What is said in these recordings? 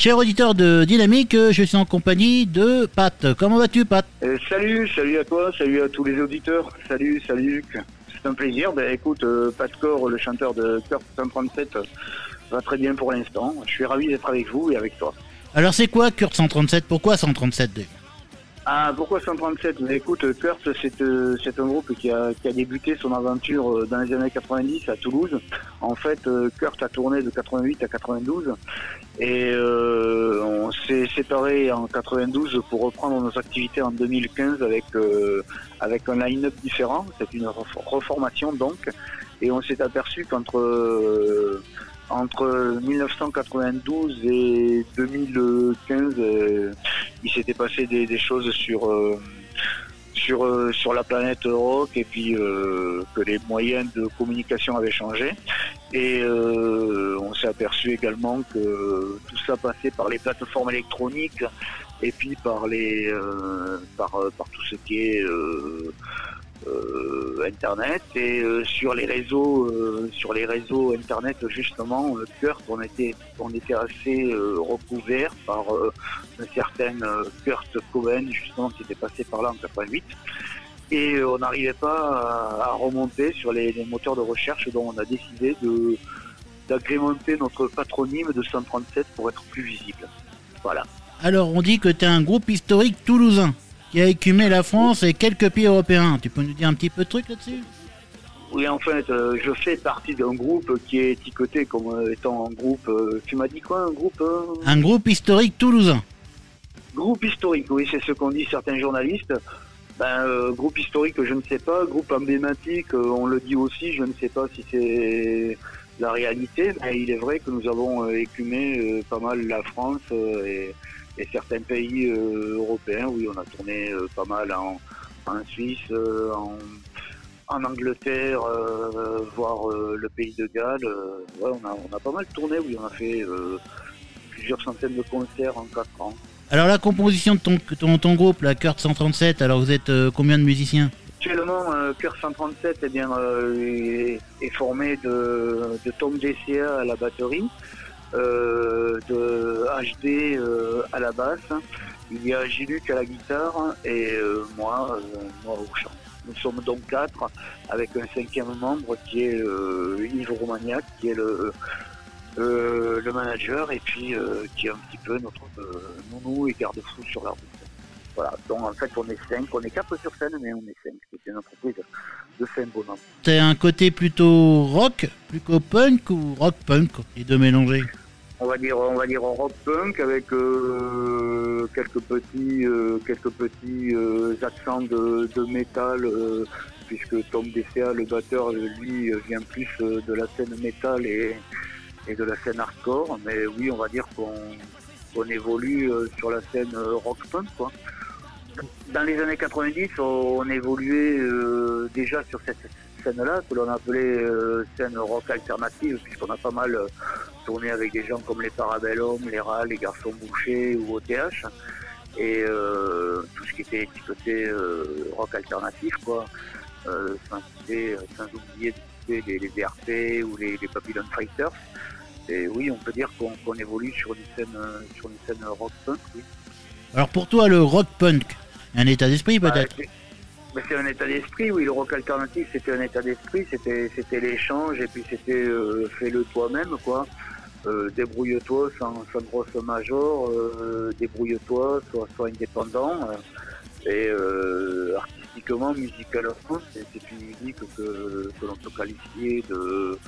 Cher auditeur de Dynamique, je suis en compagnie de Pat. Comment vas-tu, Pat? Euh, salut, salut à toi, salut à tous les auditeurs. Salut, salut Luc. C'est un plaisir. Ben écoute, euh, Pat Core, le chanteur de Cœur 137, euh, va très bien pour l'instant. Je suis ravi d'être avec vous et avec toi. Alors c'est quoi Kurt 137 Pourquoi 137 déjà Ah, pourquoi 137 Ben écoute, Kurt, c'est euh, c'est un groupe qui a, qui a débuté son aventure dans les années 90 à Toulouse. En fait, Kurt a tourné de 88 à 92 et euh, séparés en 92 pour reprendre nos activités en 2015 avec euh, avec un line-up différent. C'est une ref- reformation donc, et on s'est aperçu qu'entre euh, entre 1992 et 2015, euh, il s'était passé des, des choses sur sur sur la planète rock et puis que les moyens de communication avaient changé et euh, on s'est aperçu également que tout ça passait par les plateformes électroniques et puis par les euh, par euh, par tout ce qui est euh, euh, internet et euh, sur les réseaux sur les réseaux internet justement Kurt on était on était assez recouvert par un certain Kurt Cohen justement qui était passé par là en 88 et euh, on n'arrivait pas à, à remonter sur les, les moteurs de recherche dont on a décidé de d'agrémenter notre patronyme de 137 pour être plus visible voilà Alors on dit que tu es un groupe historique toulousain qui a écumé la France et quelques pays européens. Tu peux nous dire un petit peu de trucs là-dessus? Oui, en fait, euh, je fais partie d'un groupe qui est étiqueté comme euh, étant un groupe. euh, tu m'as dit quoi, un groupe Un groupe historique toulousain. Groupe historique, oui, c'est ce qu'ont dit certains journalistes. Ben, euh, groupe historique, je ne sais pas. Groupe emblématique, euh, on le dit aussi, je ne sais pas si c'est la réalité. Mais il est vrai que nous avons euh, écumé pas mal la France et, certains pays européens. Oui, on a tourné pas mal en, Suisse, en, Angleterre, voire le pays de Galles. On a, on a pas mal tourné, oui, on a fait plusieurs centaines de concerts en quatre ans. Alors la composition de ton, ton, ton groupe, la Kurt 137, alors vous êtes euh, combien de musiciens? Actuellement, euh, Cœur 137 eh bien, euh, est, formé de, Tom DCA à la batterie, euh, de HD à la basse, il y a Giluc à la guitare et moi, moi au chant. Nous sommes donc quatre avec un cinquième membre qui est Yves Romagnac, qui est le, euh, le manager et puis euh, qui est un petit peu notre euh, nounou et garde-fou sur la route. Voilà, donc en fait on est cinq, on est quatre sur scène mais on est cinq, c'est une entreprise de cinq bonhommes. T'as un côté plutôt rock, plutôt punk ou rock punk, les deux mélangés? On va dire on va dire en rock punk avec euh, quelques petits euh, quelques petits euh, accents de, de métal puisque Tom DCA le batteur lui vient plus de la scène métal et, et de la scène hardcore mais oui on va dire qu'on évolue euh, sur la scène euh, rock punk quoi. Dans les années 90 on évoluait euh, déjà sur cette scène-là que l'on appelait scène rock alternative puisqu'on a pas mal tourné avec des gens comme les Parabellum, les Rats, les Garçons Bouchés ou OTH et tout ce qui était étiqueté rock alternatif quoi sans, sans oublier les, les DRP ou les, les Babylon Fighters et oui on peut dire qu'on évolue sur une scène euh, sur une scène rock punk oui. Alors pour toi, le rock punk, un état d'esprit peut-être Bah, c'est- bah, c'est un état d'esprit, oui. Le rock alternatif, c'était un état d'esprit, c'était c'était l'échange et puis c'était euh, fais-le toi-même, quoi. Euh, débrouille-toi sans, sans grosse major, euh, débrouille-toi, sois, sois indépendant. et artistiquement, musicalement, c'est c'est une musique que, que l'on peut qualifier de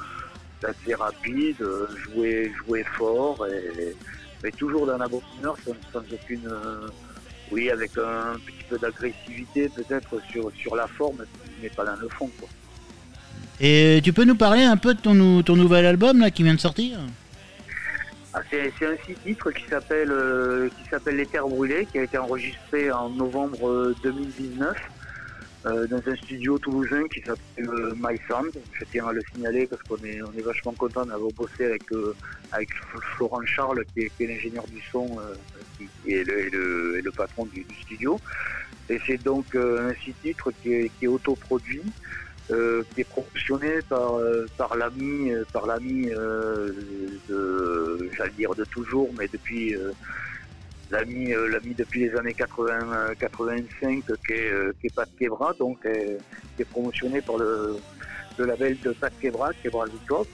d'assez rapide, euh, jouer, jouer fort, et, mais toujours dans la bonne humeur, sans, sans aucune... euh, oui, avec un petit peu d'agressivité peut-être sur, sur la forme, mais pas dans le fond. Quoi. Et tu peux nous parler un peu de ton, ton nouvel album là qui vient de sortir? Ah, c'est, un six titres qui s'appelle euh, qui s'appelle Les Terres Brûlées, qui a été enregistré en novembre euh, 2019 euh, dans un studio toulousain qui s'appelle euh, My Sound. Je tiens à le signaler parce qu'on est on est vachement content d'avoir bossé avec euh, avec Florent Charles qui est, qui est l'ingénieur du son euh, qui, qui est le, et le, le patron du, du studio. Et c'est donc un six titres qui est, qui est autoproduit. qui est promotionné par par l'ami par l'ami de j'allais dire de toujours mais depuis l'ami euh, l'ami depuis les années 80 euh, 85 qui est euh, qui Pat Quebra donc euh, qui est promotionné par le label de Pat Quebra Quebra Records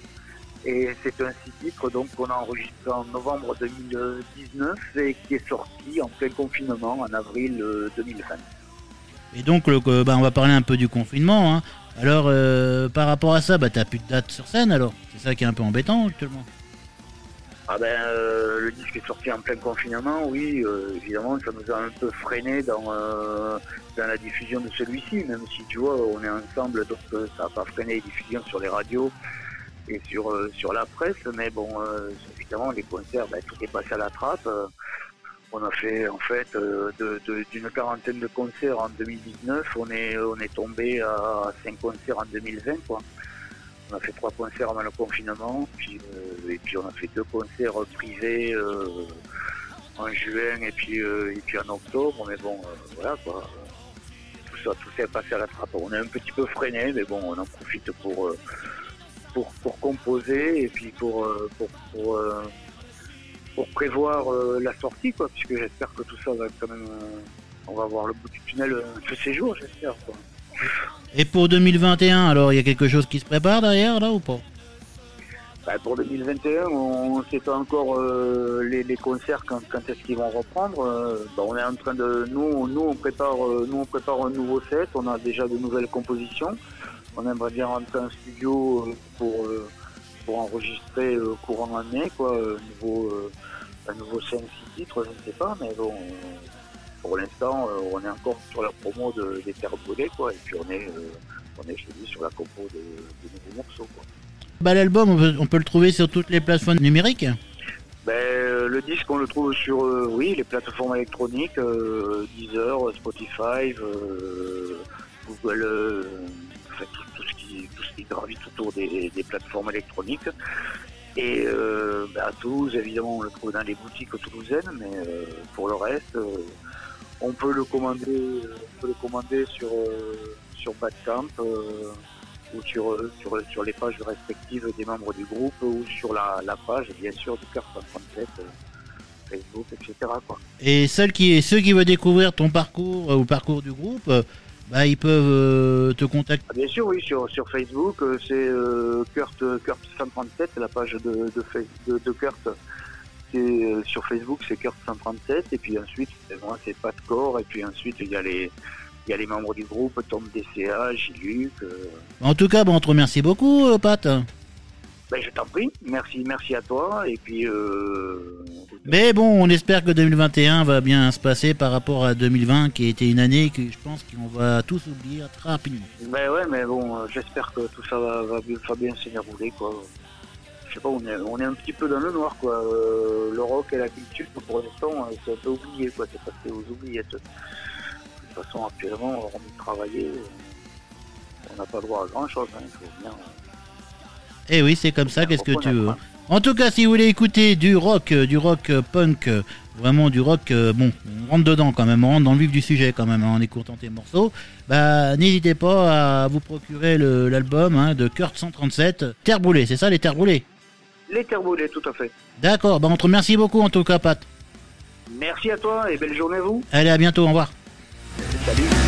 et c'est un six donc qu'on a enregistré en novembre 2019 et qui est sorti en plein confinement en avril euh, 2020. Et donc, euh, bah, on va parler un peu du confinement. hein. Alors, euh, par rapport à ça, bah, t'as plus de date sur scène alors C'est ça qui est un peu embêtant actuellement. Ah ben, euh, le disque est sorti en plein confinement, oui, euh, évidemment, ça nous a un peu freiné dans, euh, dans la diffusion de celui-ci, même si tu vois, on est ensemble, donc ça n'a pas freiné les diffusions sur les radios et sur, sur la presse, mais bon, évidemment, les concerts, ben, tout est passé à la trappe. on a fait, en fait, d'une quarantaine de concerts en 2019, on est, on est tombé à cinq concerts en 2020, quoi. On a fait trois concerts avant le confinement, puis, euh, et puis on a fait deux concerts privés euh, en juin et puis, euh, et puis en octobre. Mais bon, voilà quoi. Tout ça, tout est passé à la trappe. On est un petit peu freiné, mais bon, on en profite pour, pour, pour composer et puis pour, pour, pour, prévoir la sortie, quoi, puisque j'espère que tout ça va quand même. on va voir le bout du tunnel de ces jours, j'espère. Et pour 2021, alors, il y a quelque chose qui se prépare derrière là ou pas? Bah, pour 2021, on ne sait pas encore euh, les, concerts quand, est-ce qu'ils vont reprendre. Euh, bah, on est en train de nous, nous on prépare, euh, nous on prépare un nouveau set. On a déjà de nouvelles compositions. On aimerait bien rentrer en studio pour pour enregistrer courant mai, quoi, nouveau un nouveau 5 6 titres, je ne sais pas, mais bon. Pour l'instant, euh, on est encore sur la promo de, des Terres Brûlées, quoi, et puis on est, euh, on est, je te dis, sur la compo de, de nouveaux morceaux, quoi. Bah, l'album, on peut, on peut le trouver sur toutes les plateformes numériques Ben, euh, le disque, on le trouve sur euh, oui, les plateformes électroniques, euh, Deezer, Spotify, euh, Google, enfin, tout, tout ce qui, tout ce qui gravite autour des, des plateformes électroniques. Et euh, ben, à Toulouse, évidemment, on le trouve dans les boutiques toulousaines, mais euh, pour le reste, euh, on peut le commander, on peut le commander sur euh, sur Bandcamp. euh, ou sur, sur, sur les pages respectives des membres du groupe ou sur la, la page, bien sûr, du Cœur 137, euh, Facebook, etc. Et ceux qui, veulent découvrir ton parcours ou parcours du groupe, bah, ils peuvent euh, te contacter. Ah, bien sûr, oui, sur, sur Facebook, euh, c'est euh, Kurt, Kurt 137, la page de, de, de, de Kurt. Euh, sur Facebook, c'est Kurt 137, et puis ensuite, c'est moi, c'est Pat Core, et puis ensuite, il y a les, il y a les membres du groupe, Tom DCA, Giluc. euh, En tout cas, bah, on te remercie beaucoup, Pat. Ben, je t'en prie, merci, merci à toi, et puis, euh, Mais bon, on espère que 2021 va bien se passer par rapport à 2020, qui a été une année que je pense qu'on va tous oublier très rapidement. Ben ouais, mais bon, euh, j'espère que tout ça va, va bien, va bien se dérouler, quoi. Je sais pas, on est, on est un petit peu dans le noir, quoi. Euh, le rock et la culture, pour l'instant, euh, c'est un peu oublié, quoi. C'est passé aux oubliettes. De toute façon, actuellement, on de travailler, on n'a pas le droit à grand chose, hein. Il faut bien. Eh oui, c'est comme ça, qu'est-ce que tu veux. En tout cas, si vous voulez écouter du rock, euh, du rock euh, punk, euh, vraiment du rock, bon, on rentre dedans quand même, on rentre dans le vif du sujet quand même hein, en écoutant tes morceaux, bah n'hésitez pas à vous procurer l'album hein, de Kurt 137, Terre brûlée, c'est ça les terres brûlées? Les terbolés, tout à fait. D'accord, bah on te remercie beaucoup en tout cas Pat. Merci à toi et belle journée à vous. Allez, à bientôt, au revoir. Salut.